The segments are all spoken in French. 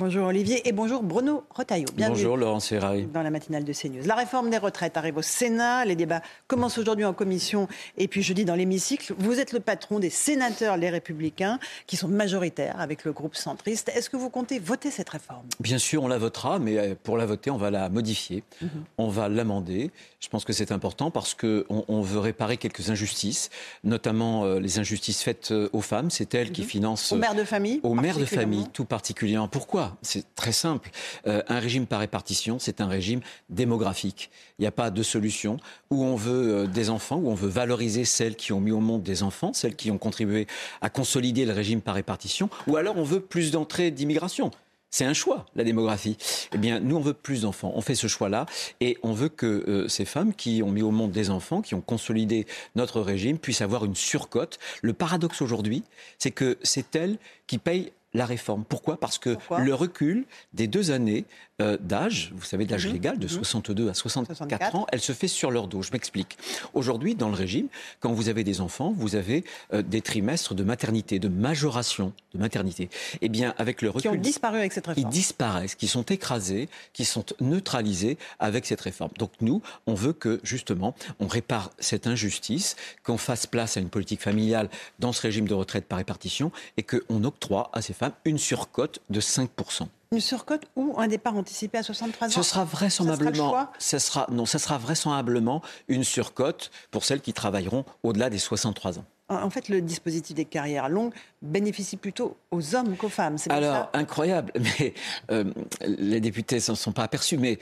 Bonjour Olivier et bonjour Bruno Retailleau. Bienvenue bonjour Laurence Ferrari. Dans la matinale de CNews. La réforme des retraites arrive au Sénat. Les débats commencent aujourd'hui en commission et puis jeudi dans l'hémicycle. Vous êtes le patron des sénateurs Les Républicains qui sont majoritaires avec le groupe centriste. Est-ce que vous comptez voter cette réforme? Bien sûr, on la votera, mais euh, pour la voter, on va la modifier. Mhm. On va l'amender. Je pense que c'est important parce qu'on on veut réparer quelques injustices, notamment euh, les injustices faites euh, aux femmes. C'est elles qui mhm. financent. Aux mères de famille Aux mères de famille, tout particulièrement. Pourquoi? C'est très simple. Euh, un régime par répartition, c'est un régime démographique. Il n'y a pas de solution où on veut euh, des enfants, où on veut valoriser celles qui ont mis au monde des enfants, celles qui ont contribué à consolider le régime par répartition, ou alors on veut plus d'entrées d'immigration. C'est un choix, la démographie. Eh bien, nous, on veut plus d'enfants. On fait ce choix-là et on veut que euh, ces femmes qui ont mis au monde des enfants, qui ont consolidé notre régime, puissent avoir une surcote. Le paradoxe aujourd'hui, c'est que c'est elles qui payent la réforme. Pourquoi? Parce que le recul des deux années euh, d'âge, vous savez, d'âge mhm. légal, de 62 mhm. à 64, ans, elle se fait sur leur dos. Je m'explique. Aujourd'hui, dans le régime, quand vous avez des enfants, vous avez euh, des trimestres de maternité, de majoration de maternité. Eh bien, avec le recul... Qui ont disparu avec cette réforme. Ils disparaissent, qui sont écrasés, qui sont neutralisés avec cette réforme. Donc nous, on veut que, justement, on répare cette injustice, qu'on fasse place à une politique familiale dans ce régime de retraite par répartition et qu'on octroie à ces une surcote de 5% une surcote ou un départ anticipé à 63 ans Ce sera vraisemblablement, ça sera, non, ça sera vraisemblablement une surcote pour celles qui travailleront au-delà des 63 ans. En fait, le dispositif des carrières longues bénéficie plutôt aux hommes qu'aux femmes. Alors, incroyable, mais euh, les députés ne s'en sont pas aperçus, mais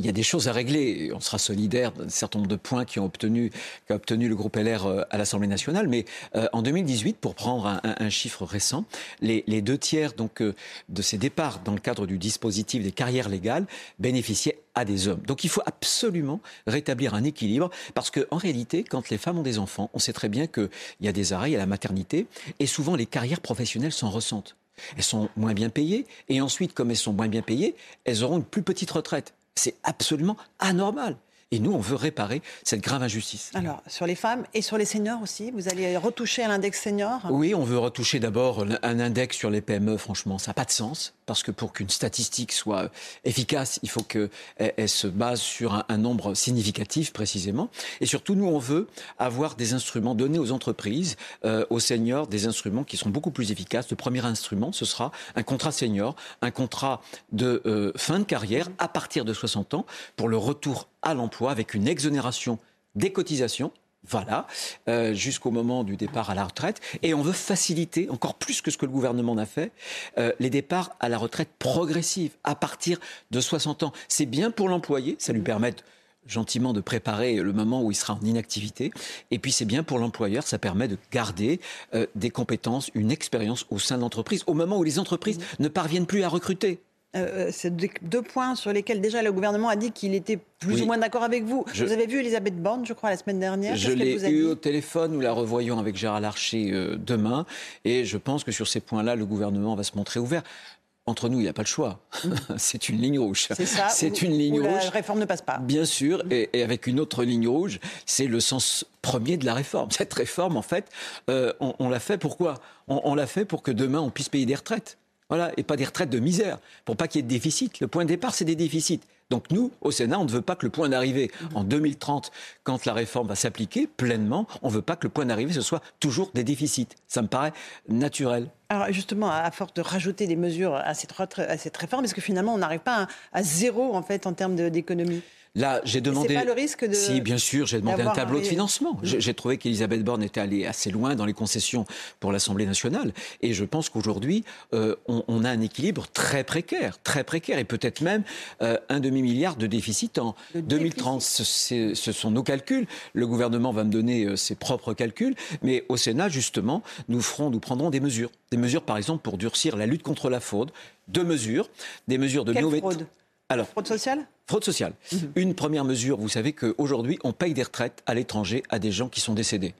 il y a des choses à régler. On sera solidaire d'un certain nombre de points qui ont obtenu, qu'a obtenu le groupe LR euh, à l'Assemblée nationale. Mais euh, en 2018, pour prendre un, chiffre récent, les, deux tiers donc euh, de ces départs dans le cadre du dispositif des carrières légales bénéficiaient à des hommes. Donc il faut absolument rétablir un équilibre parce qu'en réalité, quand les femmes ont des enfants, on sait très bien qu'il y a des arrêts, a la maternité et souvent les carrières professionnelles s'en ressentent. Elles sont moins bien payées et ensuite, comme elles sont moins bien payées, elles auront une plus petite retraite. C'est absolument anormal. Et nous, on veut réparer cette grave injustice. Alors, sur les femmes et sur les seniors aussi, vous allez retoucher à l'index senior? Oui, on veut retoucher d'abord un index sur les PME, franchement, ça n'a pas de sens parce que pour qu'une statistique soit efficace, il faut qu'elle elle se base sur un, nombre significatif précisément. Et surtout, nous, on veut avoir des instruments donnés aux entreprises, euh, aux seniors, des instruments qui sont beaucoup plus efficaces. Le premier instrument, ce sera un contrat senior, un contrat de euh, fin de carrière à partir de 60 ans pour le retour à l'emploi avec une exonération des cotisations voilà, euh, jusqu'au moment du départ à la retraite. Et on veut faciliter, encore plus que ce que le gouvernement a fait, euh, les départs à la retraite progressive à partir de 60 ans. C'est bien pour l'employé, ça lui permet gentiment de préparer le moment où il sera en inactivité. Et puis c'est bien pour l'employeur, ça permet de garder euh, des compétences, une expérience au sein de l'entreprise, au moment où les entreprises ne parviennent plus à recruter. Euh, euh, c'est deux points sur lesquels déjà le gouvernement a dit qu'il était plus ou moins d'accord avec vous. Vous avez vu Elisabeth Borne, je crois, la semaine dernière. Je l'ai eu au téléphone, nous la revoyons avec Gérald Larcher euh, demain, et je pense que sur ces points-là, le gouvernement va se montrer ouvert. Entre nous, il n'y a pas le choix. c'est une ligne rouge. C'est ça. C'est une ligne rouge. La réforme ne passe pas. Bien sûr, et, avec une autre ligne rouge, c'est le sens premier de la réforme. Cette réforme, en fait, on, l'a fait pourquoi? On l'a fait pour que demain on puisse payer des retraites. Voilà, et pas des retraites de misère, pour pas qu'il y ait de déficit. Le point de départ, c'est des déficits. Donc nous, au Sénat, on ne veut pas que le point d'arrivée en 2030, quand la réforme va s'appliquer pleinement, on ne veut pas que le point d'arrivée, ce soit toujours des déficits. Ça me paraît naturel. Alors justement, à force de rajouter des mesures à cette, à cette réforme, est-ce que finalement on n'arrive pas à, zéro en fait en termes d'économie? Là, j'ai demandé. C'est pas le risque de. Si, bien sûr, j'ai demandé un tableau de financement. J'ai trouvé qu'Elisabeth Borne était allée assez loin dans les concessions pour l'Assemblée nationale. Et je pense qu'aujourd'hui, euh, on, on, a un équilibre très précaire, très précaire, et peut-être même euh, un demi-milliard de déficit en De 2030. Ce, ce sont nos calculs. Le gouvernement va me donner euh, ses propres calculs. Mais au Sénat, justement, nous ferons, nous prendrons des mesures. Des mesures, par exemple, pour durcir la lutte contre la fraude. Deux mesures. Des mesures de Quelle fraude? Alors, Fraude sociale? Fraude sociale. Une première mesure, vous savez qu'aujourd'hui, on paye des retraites à l'étranger à des gens qui sont décédés.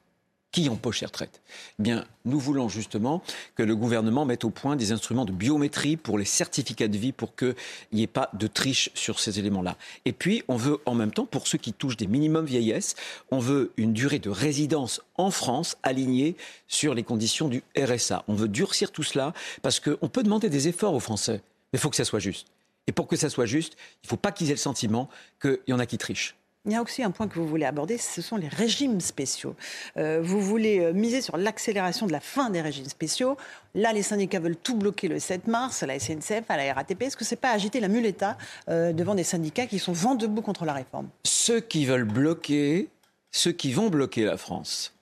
Qui empoche ces retraites Eh bien, nous voulons justement que le gouvernement mette au point des instruments de biométrie pour les certificats de vie pour qu'il n'y ait pas de triche sur ces éléments-là. Et puis, on veut en même temps, pour ceux qui touchent des minimums vieillesse, on veut une durée de résidence en France alignée sur les conditions du RSA. On veut durcir tout cela parce qu'on peut demander des efforts aux Français, mais il faut que ça soit juste. Et pour que ça soit juste, il ne faut pas qu'ils aient le sentiment qu'il y en a qui trichent. Il y a aussi un point que vous voulez aborder, ce sont les régimes spéciaux. Euh, vous voulez euh, miser sur l'accélération de la fin des régimes spéciaux. Là, les syndicats veulent tout bloquer le 7 mars, à la SNCF, à la RATP. Est-ce que c'est pas agiter la muleta euh, devant des syndicats qui sont vent debout contre la réforme? Ceux qui veulent bloquer, ceux qui vont bloquer la France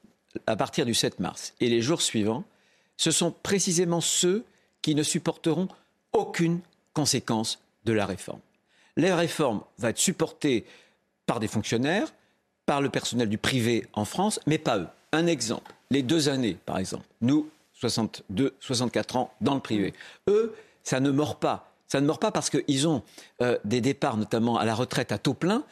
à partir du 7 mars et les jours suivants, ce sont précisément ceux qui ne supporteront aucune conséquence de la réforme. La réforme va être supportée par des fonctionnaires, par le personnel du privé en France, mais pas eux. Un exemple, les deux années, par exemple. Nous, 62, 64 ans dans le privé. Eux, ça ne mord pas. Ça ne mord pas parce qu'ils ont euh, des départs, notamment à la retraite à taux plein.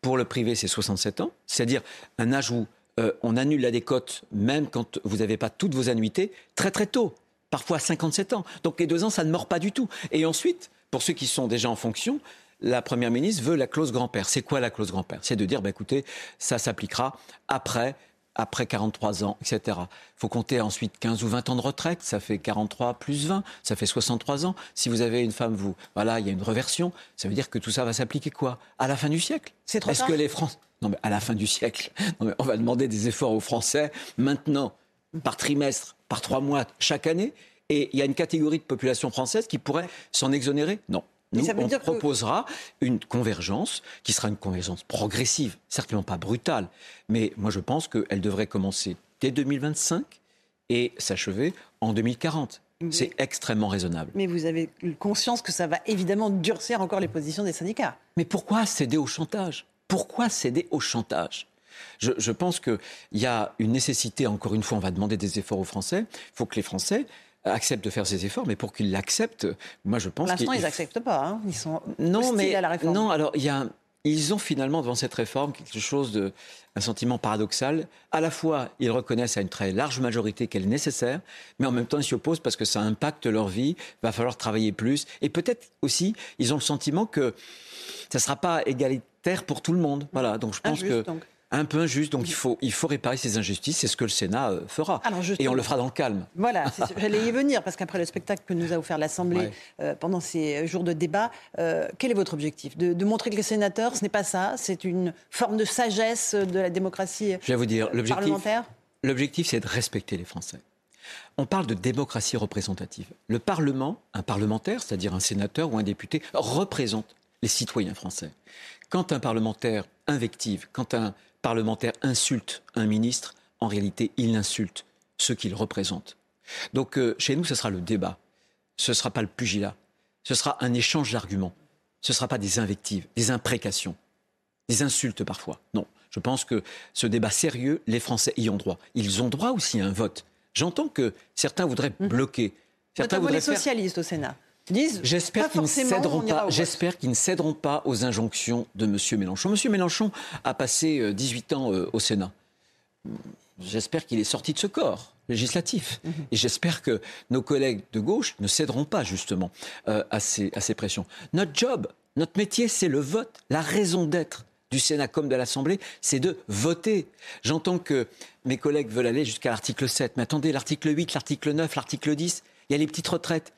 Pour le privé, c'est 67 ans, c'est-à-dire un âge où euh, on annule la décote, même quand vous n'avez pas toutes vos annuités, très très tôt, parfois à 57 ans. Donc les deux ans, ça ne mord pas du tout. Et ensuite, pour ceux qui sont déjà en fonction, la Première ministre veut la clause grand-père. C'est quoi la clause grand-père? C'est de dire, bah, écoutez, ça s'appliquera après, après 43 ans, etc. Il faut compter ensuite 15 ou 20 ans de retraite, ça fait 43 plus 20, ça fait 63 ans. Si vous avez une femme, vous, voilà, il y a une reversion, ça veut dire que tout ça va s'appliquer quoi? À la fin du siècle C'est trop Est-ce que les Français... Non, mais à la fin du siècle, non, mais on va demander des efforts aux Français maintenant, par trimestre, par trois mois, chaque année. Et il y a une catégorie de population française qui pourrait s'en exonérer Non. Nous, on que- proposera une convergence qui sera une convergence progressive, certainement pas brutale, mais moi je pense qu'elle devrait commencer dès 2025 et s'achever en 2040. C'est extrêmement raisonnable. Mais vous avez conscience que ça va évidemment durcir encore les positions des syndicats. Mais pourquoi céder au chantage? Pourquoi céder au chantage? Je, je pense qu'il y a une nécessité, encore une fois, on va demander des efforts aux Français. Il faut que les Français acceptent de faire ces efforts, mais pour qu'ils l'acceptent, moi je Pour pense l'instant, qu'il- ils n'acceptent pas. hein. Ils sont non, mais à la réforme. non. Alors il y a, ils ont finalement devant cette réforme quelque chose de, un sentiment paradoxal. À la fois, ils reconnaissent à une très large majorité qu'elle est nécessaire, mais en même temps ils s'y opposent parce que ça impacte leur vie. Va falloir travailler plus, et peut-être aussi, ils ont le sentiment que ça ne sera pas égalitaire pour tout le monde. Voilà. Donc je pense Injuste, que donc. Un peu injuste. Donc il faut, il faut réparer ces injustices. C'est ce que le Sénat euh, fera, Alors, et on le fera dans le calme. Voilà, j'allais y venir, parce qu'après le spectacle que nous a offert l'Assemblée Ouais. euh, pendant ces jours de débat, euh, quel est votre objectif de, de montrer que les sénateurs, ce n'est pas ça, c'est une forme de sagesse de la démocratie Je vais vous dire, l'objectif, parlementaire? L'objectif, c'est de respecter les Français. On parle de démocratie représentative. Le Parlement, un parlementaire, c'est-à-dire un sénateur ou un député, représente les citoyens français. Quand un parlementaire invective, quand un parlementaire insulte un ministre, en réalité, il insulte ceux qu'il représente. Donc, euh, chez nous, ce sera le débat. Ce ne sera pas le pugilat. Ce sera un échange d'arguments. Ce ne sera pas des invectives, des imprécations des insultes parfois. Non, je pense que ce débat sérieux, les Français y ont droit. Ils ont droit aussi à un vote. J'entends que certains voudraient bloquer. Certains Notamment les voudraient faire... socialistes au Sénat disent J'espère qu'ils ne céderont pas. J'espère qu'ils ne céderont pas aux injonctions de M. Mélenchon. M. Mélenchon a passé euh, 18 ans euh, au Sénat. J'espère qu'il est sorti de ce corps législatif. Mhm. Et j'espère que nos collègues de gauche ne céderont pas justement euh, à, ces, à ces pressions. Notre job, notre métier, c'est le vote. La raison d'être du Sénat comme de l'Assemblée, c'est de voter. J'entends que mes collègues veulent aller jusqu'à l'article 7. Mais attendez, l'article 8, l'article 9, l'article 10, il y a les petites retraites.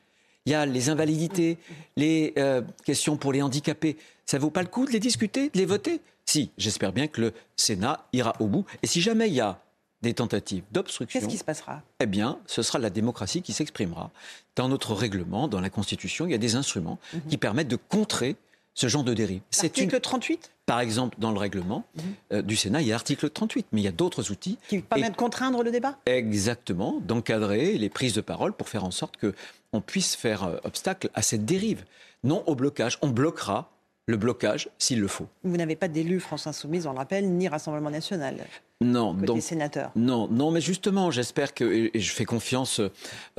Il y a les invalidités, les euh, questions pour les handicapés. Ça vaut pas le coup de les discuter, de les voter? Si, j'espère bien que le Sénat ira au bout. Et si jamais il y a des tentatives d'obstruction, Qu'est-ce qui se passera? eh bien, ce sera la démocratie qui s'exprimera. Dans notre règlement, dans la Constitution, il y a des instruments qui permettent de contrer ce genre de dérive. L'article une... 38 Par exemple, dans le règlement mhm. euh, du Sénat, il y a l'article 38, mais il y a d'autres outils. Qui permettent de contraindre le débat? Exactement, d'encadrer les prises de parole pour faire en sorte qu'on puisse faire euh, obstacle à cette dérive. Non au blocage. On bloquera le blocage s'il le faut. Vous n'avez pas d'élu France Insoumise, on le rappelle, ni Rassemblement National. Non, côté donc sénateur. Non, non, mais justement, j'espère que et je fais confiance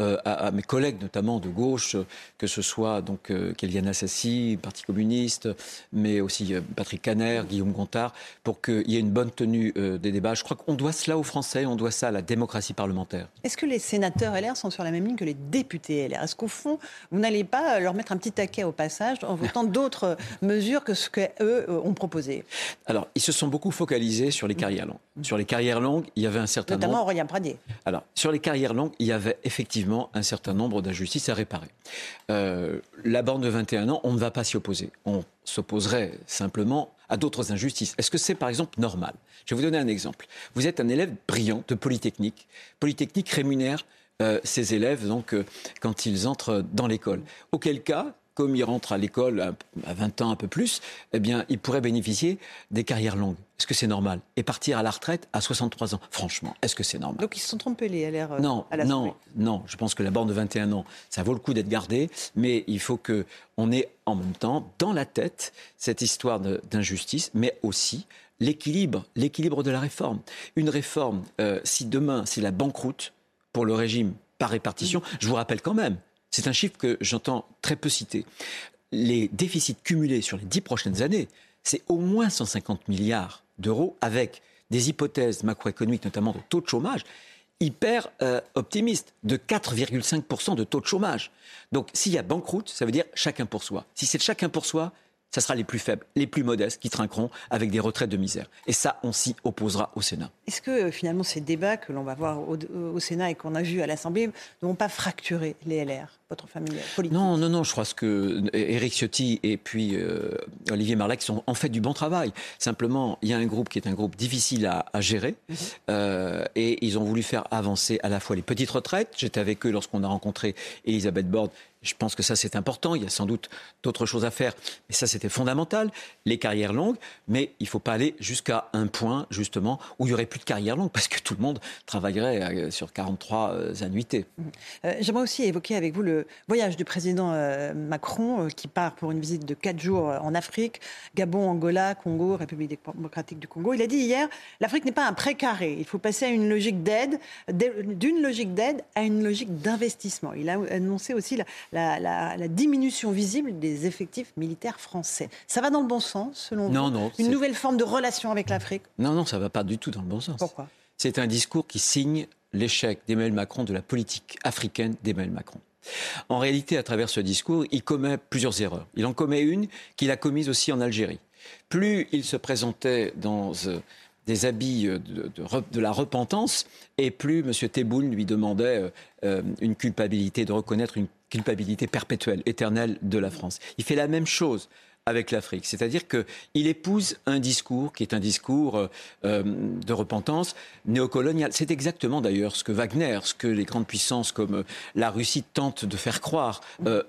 euh, à, mes collègues, notamment de gauche, que ce soit donc euh, Assassi, Parti communiste, mais aussi euh, Patrick Caner, Guillaume Gontard, pour qu'il y ait une bonne tenue euh, des débats. Je crois qu'on doit cela aux Français, on doit ça à la démocratie parlementaire. Est-ce que les sénateurs LR sont sur la même ligne que les députés LR Est-ce qu'au fond, vous n'allez pas leur mettre un petit taquet au passage en votant d'autres mesures que ce qu'eux ont proposé Alors, ils se sont beaucoup focalisés sur les carrières longues. Sur les carrières longues, il y avait un certain Notamment nombre. Notamment Aurélien Pradier. Alors, sur les carrières longues, il y avait effectivement un certain nombre d'injustices à réparer. Euh, la borne de 21 ans, on ne va pas s'y opposer. On s'opposerait simplement à d'autres injustices. Est-ce que c'est par exemple normal? Je vais vous donner un exemple. Vous êtes un élève brillant de Polytechnique. Polytechnique rémunère euh, ses élèves donc euh, quand ils entrent dans l'école. Auquel cas, comme il rentre à l'école à 20 ans, un peu plus, eh bien, il pourrait bénéficier des carrières longues. Est-ce que c'est normal? Et partir à la retraite à 63 ans, franchement, est-ce que c'est normal? Donc ils se sont trompés, les LR euh, Non, à non, non. Je pense que la borne de 21 ans, ça vaut le coup d'être gardé, mais il faut que on ait en même temps dans la tête cette histoire d'injustice, mais aussi l'équilibre, l'équilibre de la réforme. Une réforme, euh, si demain c'est la banqueroute pour le régime par répartition, je vous rappelle quand même c'est un chiffre que j'entends très peu citer. Les déficits cumulés sur les dix prochaines années, c'est au moins 150 milliards d'euros avec des hypothèses macroéconomiques, notamment de taux de chômage, hyper euh, optimistes, de 4,5% de taux de chômage. Donc s'il y a banqueroute, ça veut dire chacun pour soi. Si c'est chacun pour soi, ça sera les plus faibles, les plus modestes qui trinqueront avec des retraites de misère. Et ça, on s'y opposera au Sénat. Est-ce que euh, finalement ces débats que l'on va voir au, Sénat et qu'on a vus à l'Assemblée ne vont pas fracturer les LR, votre famille politique? Non, non, non. Je crois que Éric Ciotti et puis euh, Olivier Marlac sont en fait du bon travail. Simplement, il y a un groupe qui est un groupe difficile à, gérer mhm. euh, et ils ont voulu faire avancer à la fois les petites retraites. J'étais avec eux lorsqu'on a rencontré Elisabeth Borne je pense que ça, c'est important. Il y a sans doute d'autres choses à faire. Mais ça, c'était fondamental. Les carrières longues. Mais il ne faut pas aller jusqu'à un point, justement, où il n'y aurait plus de carrière longue, parce que tout le monde travaillerait euh, sur 43 euh, annuités. Euh, j'aimerais aussi évoquer avec vous le voyage du président Macron, qui part pour une visite de 4 jours en Afrique, Gabon, Angola, Congo, République démocratique du Congo. Il a dit hier, l'Afrique n'est pas un précaré. Il faut passer à une logique d'aide, d'une logique d'aide à une logique d'investissement. Il a annoncé aussi la, la, diminution visible des effectifs militaires français. Ça va dans le bon sens, selon non, vous Non, Une nouvelle forme de relation avec l'Afrique Non, non, ça ne va pas du tout dans le bon sens. Pourquoi? C'est un discours qui signe l'échec d'Emmanuel Macron de la politique africaine d'Emmanuel Macron. En réalité, à travers ce discours, il commet plusieurs erreurs. Il en commet une qu'il a commise aussi en Algérie. Plus il se présentait dans euh, des habits euh, de, la repentance, et plus M. Tebboune lui demandait euh, une culpabilité, de reconnaître une culpabilité perpétuelle, éternelle de la France. Il fait la même chose avec l'Afrique. C'est-à-dire qu'il épouse un discours qui est un discours euh, euh, de repentance néocolonial. C'est exactement d'ailleurs ce que Wagner, ce que les grandes puissances comme euh, la Russie tentent de faire croire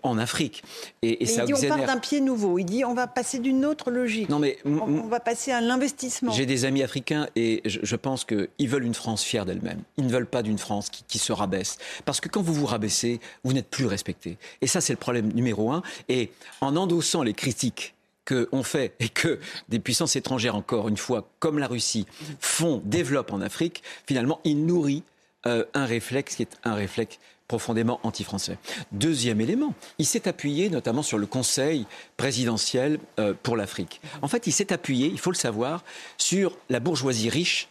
en Afrique. Et, ça il dit on part d'un pied nouveau. Il dit on va passer d'une autre logique. Non mais on, va passer à l'investissement. J'ai des amis africains et je, pense qu'ils veulent une France fière d'elle-même. Ils ne veulent pas d'une France qui, qui se rabaisse. Parce que quand vous vous rabaissez, vous n'êtes plus respecté. Et ça, c'est le problème numéro un. Et en endossant les critiques qu'on fait et que des puissances étrangères, encore une fois, comme la Russie, font, développent en Afrique, finalement, il nourrit euh, un réflexe qui est un réflexe profondément anti-français. Deuxième élément, il s'est appuyé notamment sur le Conseil présidentiel euh, pour l'Afrique. En fait, il s'est appuyé, il faut le savoir, sur la bourgeoisie riche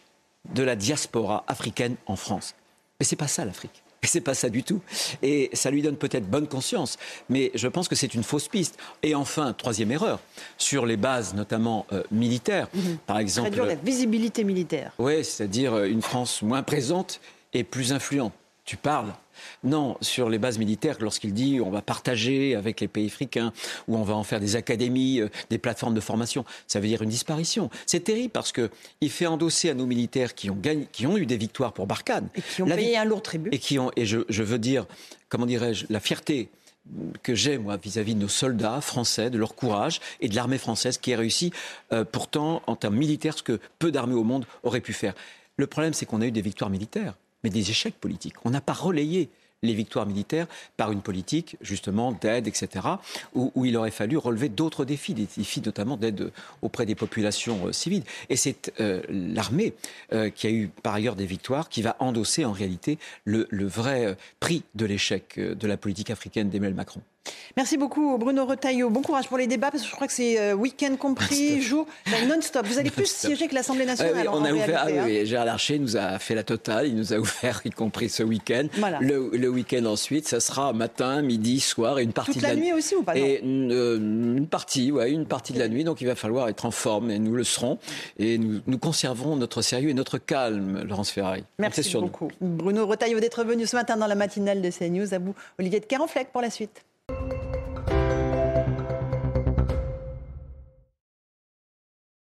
de la diaspora africaine en France. Mais c'est pas ça l'Afrique. Et c'est pas ça du tout. Et ça lui donne peut-être bonne conscience, mais je pense que c'est une fausse piste. Et enfin, troisième erreur, sur les bases notamment euh, militaires, mhm. par exemple. Réduire la visibilité militaire. Oui, c'est-à-dire euh, une France moins présente et plus influente tu parles. Non, sur les bases militaires, lorsqu'il dit on va partager avec les pays africains, ou on va en faire des académies, euh, des plateformes de formation, ça veut dire une disparition. C'est terrible parce qu'il fait endosser à nos militaires qui ont, gagné, qui ont eu des victoires pour Barkhane. Et qui ont payé un lourd tribut. Et, qui ont, et je, je veux dire, comment dirais-je, la fierté que j'ai, moi, vis-à-vis de nos soldats français, de leur courage et de l'armée française qui a réussi, euh, pourtant, en termes militaires, ce que peu d'armées au monde auraient pu faire. Le problème, c'est qu'on a eu des victoires militaires, mais des échecs politiques. On n'a pas relayé les victoires militaires par une politique justement d'aide, etc., où, il aurait fallu relever d'autres défis, des défis notamment d'aide auprès des populations euh, civiles. Et c'est euh, l'armée euh, qui a eu par ailleurs des victoires qui va endosser en réalité le, le vrai prix de l'échec de la politique africaine d'Emmanuel Macron. Merci beaucoup Bruno Retailleau. Bon courage pour les débats parce que je crois que c'est euh, week-end compris, jour non-stop. Vous allez plus siéger que l'Assemblée nationale. on a ouvert. Ah, oui, hein. Gérard Larcher nous a fait la totale. Il nous a ouvert, y compris ce week-end. Le, week-end ensuite, ça sera matin, midi, soir et une partie Toute de la, nuit aussi ou pas Et euh, une, partie, ouais, une partie de la nuit. Donc il va falloir être en forme et nous le serons. Et nous, nous conserverons notre sérieux et notre calme, Laurence Ferrari. Merci beaucoup. Bruno Retailleau d'être venu ce matin dans la matinale de CNews. À vous, Olivier de Carenfleck pour la suite.